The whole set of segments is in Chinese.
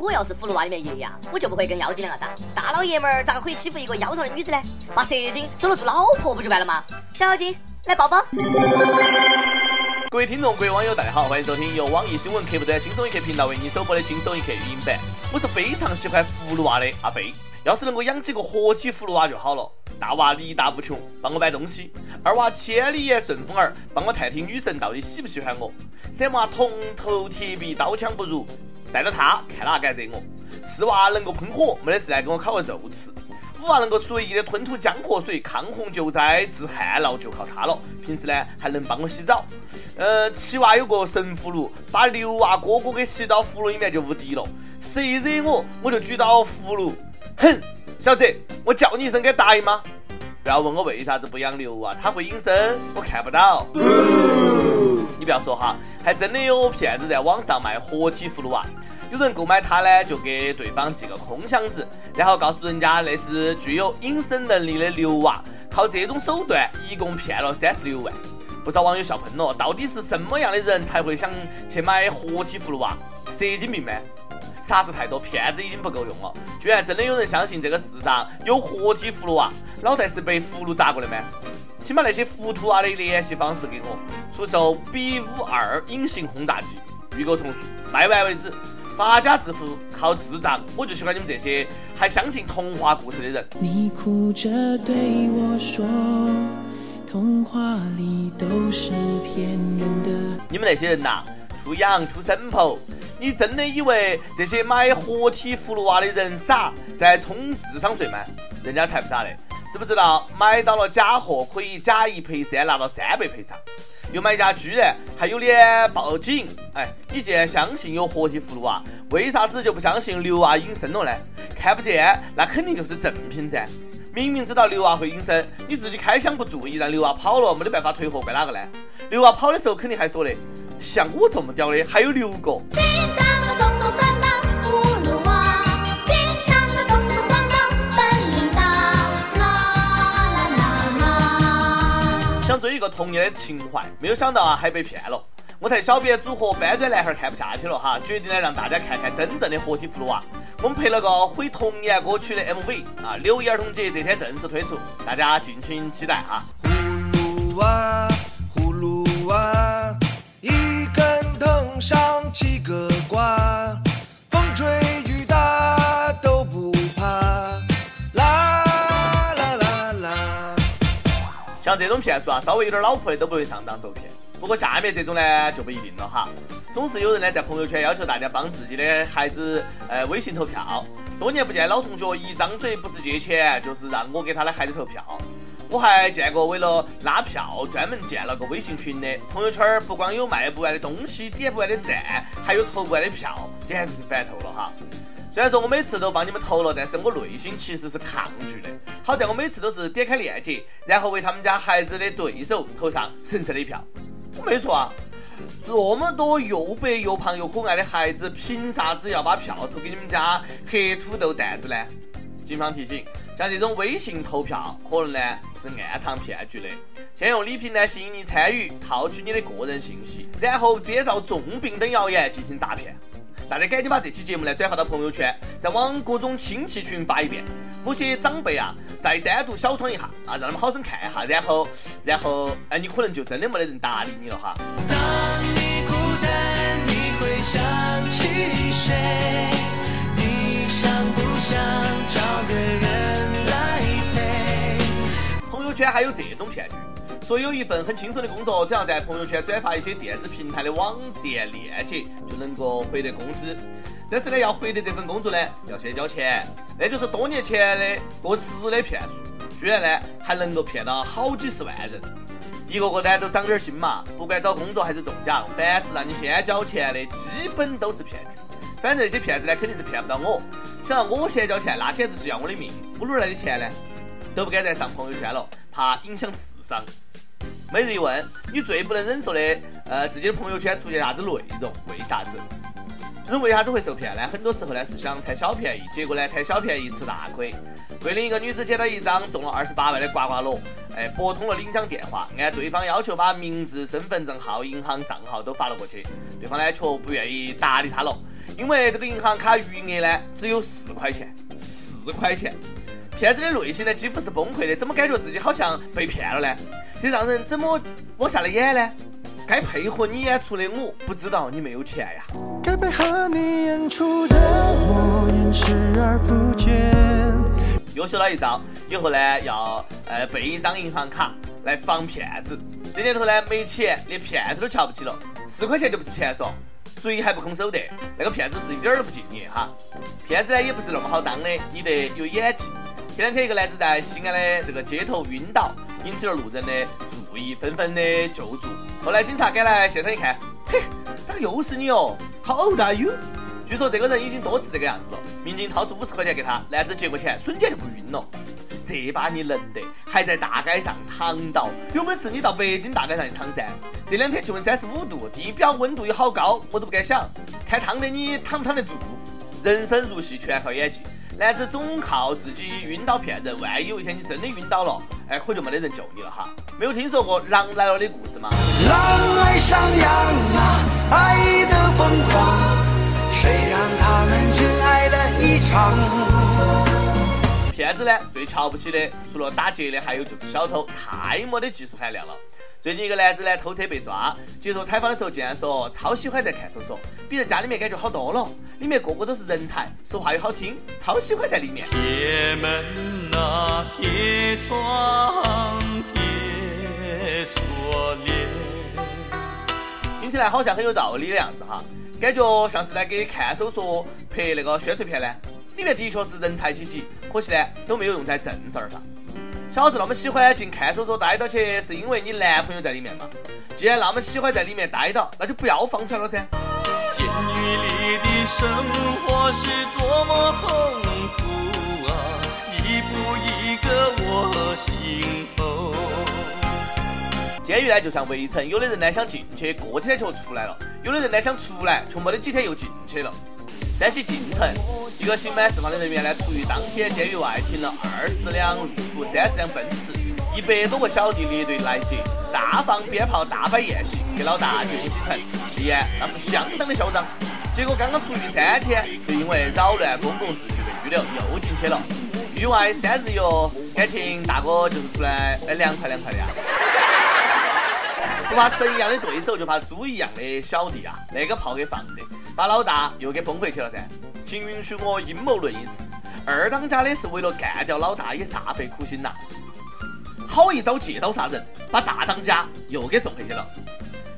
我要是葫芦娃里面爷爷啊，我就不会跟妖精两个打。大老爷们儿咋个可以欺负一个腰上的女子呢？把蛇精收了做老婆不就完了吗？小妖精，来抱抱。各位听众、各位网友，大家好，欢迎收听由网易新闻客户端轻松一刻频道为你首播的轻松一刻语音版。我是非常喜欢葫芦娃的阿飞，要是能够养几个活体葫芦娃就好了。大娃力大无穷，帮我买东西；二娃千里眼顺风耳，帮我探听女神到底喜不喜欢我；三娃铜头铁臂，刀枪不入。带着他看哪敢惹我？四娃能够喷火，没得事来给我烤个肉吃。五娃能够随意的吞吐江河水，抗洪救灾治旱涝就靠他了。平时呢还能帮我洗澡。呃，七娃有个神葫芦，把六娃哥哥给吸到葫芦里面就无敌了。谁惹我，我就举到葫芦。哼，小子，我叫你一声，敢答应吗？不要问我为啥子不养牛啊，它会隐身，我看不到。你不要说哈，还真的有骗子在网上卖活体葫芦娃，有人购买它呢，就给对方寄个空箱子，然后告诉人家那是具有隐身能力的牛娃，靠这种手段一共骗了三十六万。不少网友笑喷了，到底是什么样的人才会想去买活体葫芦娃？神经病吗？啥子太多，骗子已经不够用了，居然真的有人相信这个世上有活体葫芦娃？脑袋是被葫芦砸过的吗？请把那些糊涂娃的联系方式给我，出售 B 五二隐形轰炸机，预购从速，卖完为止，发家致富靠智障，我就喜欢你们这些还相信童话故事的人。你哭着对我说，童话里都是骗人的。你们那些人呐，图羊图生婆，你真的以为这些买活体葫芦娃的人傻，在充智商税吗？人家才不傻嘞！知不知道买到了假货可以假一赔三，拿到三倍赔偿？有买家居然还有脸报警！哎，你既然相信有活体葫芦娃，为啥子就不相信牛娃隐身了呢？看不见，那肯定就是正品噻！明明知道刘娃会隐身，你自己开箱不注意，让刘娃跑了，没得办法退货，怪哪个呢？刘娃跑的时候肯定还说的，像我这么屌的还有六个。想追一个童年的情怀，没有想到啊，还被骗了。我台小编组合搬砖男孩看不下去了哈，决定呢让大家看看真正的活体葫芦娃。我们拍了个毁童年歌曲的 MV 啊，六一儿童节这天正式推出，大家敬请期待哈。葫芦娃，葫芦娃，一根藤上七个瓜，风吹雨打都不怕。啦啦啦啦像这种骗术啊，稍微有点脑壳的都不会上当受骗。不过下面这种呢就不一定了哈。总是有人呢在朋友圈要求大家帮自己的孩子呃微信投票。多年不见老同学，一张嘴不是借钱就是让我给他的孩子投票。我还见过为了拉票专门建了个微信群的。朋友圈不光有卖不完的东西、点不完的赞，还有投不完的票，简直是烦透了哈。虽然说我每次都帮你们投了，但是我内心其实是抗拒的。好在我每次都是点开链接，然后为他们家孩子的对手投上神圣的一票。我没错啊，这么多又白又胖又可爱的孩子，凭啥子要把票投给你们家黑土豆蛋子呢？警方提醒，像这种微信投票，可能呢是暗藏骗局的。先用礼品呢吸引你参与，套取你的个人信息，然后编造重病等谣言进行诈骗。大家赶紧把这期节目呢转发到朋友圈，再往各种亲戚群发一遍。某些长辈啊，再单独小窗一下啊，让他们好生看一下，然后，然后，哎，你可能就真的没得人搭理你了哈。还有这种骗局。说有一份很轻松的工作，只要在朋友圈转发一些电子平台的网店链接，就能够获得工资。但是呢，要获得这份工作呢，要先交钱。那就是多年前的过时的骗术，居然呢还能够骗到好几十万人。一个个呢都长点心嘛，不管找工作还是中奖，凡是让你先交钱的，基本都是骗局。反正这些骗子呢肯定是骗不到我，想让我先交钱，那简直是要我的命。我哪来的钱呢？都不敢再上朋友圈了，怕影响智商。每日一问：你最不能忍受的，呃，自己的朋友圈出现啥子内容？为啥子？人为啥子会受骗呢？很多时候呢是想贪小便宜，结果呢贪小便宜吃大亏。桂林一个女子捡到一张中了二十八万的刮刮乐，哎，拨通了领奖电话，按对方要求把名字、身份证号、银行账号都发了过去，对方呢却不愿意搭理她了。因为这个银行卡余额呢只有四块钱，四块钱。骗子的内心呢几乎是崩溃的，怎么感觉自己好像被骗了呢？这让人怎么往下来演呢？该配合你演出的我不知道你没有钱呀。该配合你演出的我演视而不见。又学了一招，以后呢要呃备一张银行卡来防骗子。这年头呢没钱连骗子都瞧不起了，四块钱就不是钱嗦。嘴还不空手的，那个骗子是一点儿都不敬业哈。骗子呢也不是那么好当的，你得有演技。前两天一个男子在西安的这个街头晕倒，引起了路人的注意，纷纷的救助。后来警察赶来现场一看，嘿，咋个又是你哦？How old are you？据说这个人已经多次这个样子了。民警掏出五十块钱给他，男子接过钱，瞬间就不晕了。这把你能得，还在大街上躺倒，有本事你到北京大街上去躺噻。这两天气温三十五度，地表温度有好高，我都不敢想。看烫的你躺不躺得住？人生如戏，全靠演技。男子总靠自己晕倒骗人，万一有一天你真的晕倒了，哎，可就没得人救你了哈。没有听说过狼来了的故事吗？狼爱上羊啊，爱的疯狂，谁让他们真爱了一场？骗子呢，最瞧不起的，除了打劫的，还有就是小偷，太没得技术含量了。最近一个男子呢偷车被抓，接受采访的时候竟然说超喜欢在看守所，比在家里面感觉好多了，里面个个都是人才，说话又好听，超喜欢在里面。铁门啊，铁窗，铁锁链，听起来好像很有道理的样子哈，感觉像是在给看守所拍那个宣传片呢。里面的确是人才济济，可惜呢都没有用在正事儿上。小子那么喜欢进看守所待到去，是因为你男朋友在里面嘛？既然那么喜欢在里面待到，那就不要放出来了噻。监狱里的生活是多么痛苦啊，一步一个我心头。监狱呢就像围城，有的人呢想进去，过几天就出来了；有的人呢想出来，却没得几天又进去了。山西晋城一个刑满释放的人员呢，出狱当天，监狱外停了二十辆路虎、三十辆奔驰，一百多个小弟列队来接，大放鞭炮、大摆宴席，给老大接进京城，气焰那是相当的嚣张。结果刚刚出狱三天，就因为扰乱公共秩序被拘留，又进去了。狱外三日游，感情大哥就是出来哎凉快凉快的呀。不怕神一样的对手，就怕猪一样的小弟啊！那个炮给放的。把老大又给崩回去了噻，请允许我阴谋论一次，二当家的是为了干掉老大也煞费苦心呐。好一招借刀杀人，把大当家又给送回去了。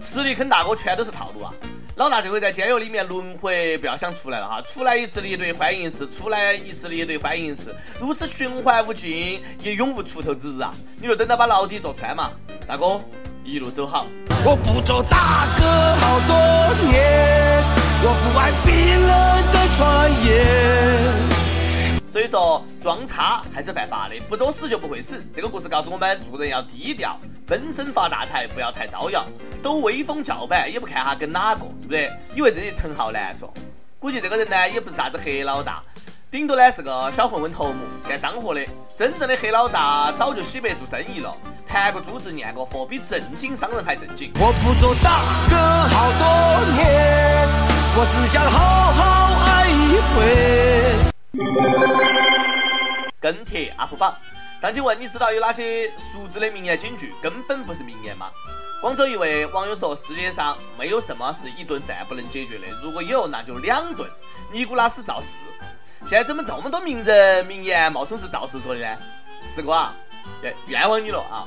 实力坑大哥全都是套路啊！老大这回在监狱里面轮回，不要想出来了哈，出来一次列队欢迎一次，出来一次列队欢迎一次，如此循环无尽，也永无出头之日啊！你就等到把牢底坐穿嘛，大哥一路走好。我不做大哥好多年。我不爱冰冷的传言。所以说，装叉还是犯法的，不作死就不会死。这个故事告诉我们，做人要低调，闷声发大财，不要太招摇，抖威风叫板也不看哈跟哪个，对不对？以为自己陈浩南说，估计这个人呢也不是啥子黑老大，顶多呢是个小混混头目，干脏活的。真正的黑老大早就洗白做生意了。谈过珠子，念过佛，比正经商人还正经。我不做大哥好多年，我只想好好爱一回。跟帖阿福榜，上期问你知道有哪些熟知的名言警句根本不是名言吗？广州一位网友说：世界上没有什么是一顿饭不能解决的，如果有，那就两顿。尼古拉斯赵氏。现在怎么这么多名人名言冒充是赵氏说的呢？四哥啊！冤冤枉你了啊！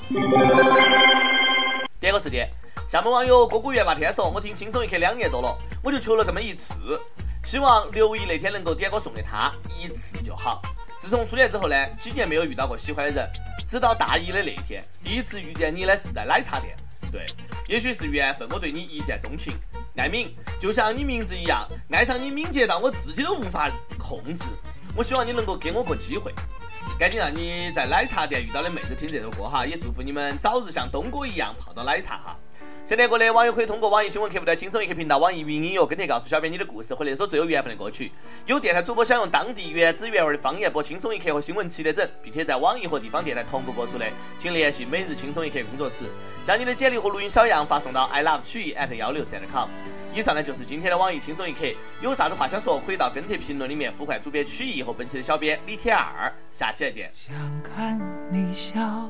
点个时间，厦门网友哥哥圆霸天说：“我听轻松一刻两年多了，我就求了这么一次，希望六一那天能够点歌送给他一次就好。自从初恋之后呢，几年没有遇到过喜欢的人，直到大一的那天，第一次遇见你呢是在奶茶店。对，也许是缘分，我对你一见钟情。爱敏，就像你名字一样，爱上你敏捷到我自己都无法控制。我希望你能够给我个机会。”赶紧让你在奶茶店遇到的妹子听这首歌哈，也祝福你们早日像东哥一样泡到奶茶哈。想点歌的网友可以通过网易新闻客户端轻松一刻频道、网易云音乐跟帖告诉小编你的故事和那首最有缘分的歌曲。有电台主播想用当地原汁原味的方言播轻松一刻和新闻七点整，并且在网易和地方电台同步播出的，请联系每日轻松一刻工作室，将你的简历和录音小样发送到 i love 曲艺 at 幺六三 .com。以上呢就是今天的网易轻松一刻，有啥子话想说，可以到跟帖评论里面呼唤主编曲艺和本期的小编李天二，下期再见。想看你笑，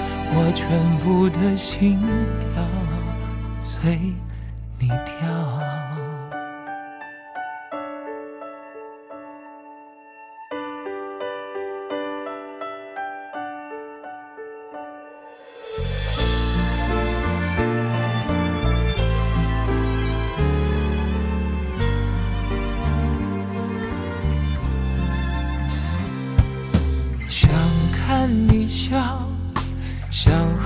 我全部的心跳随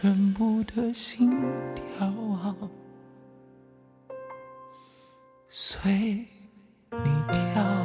全部的心跳随你跳。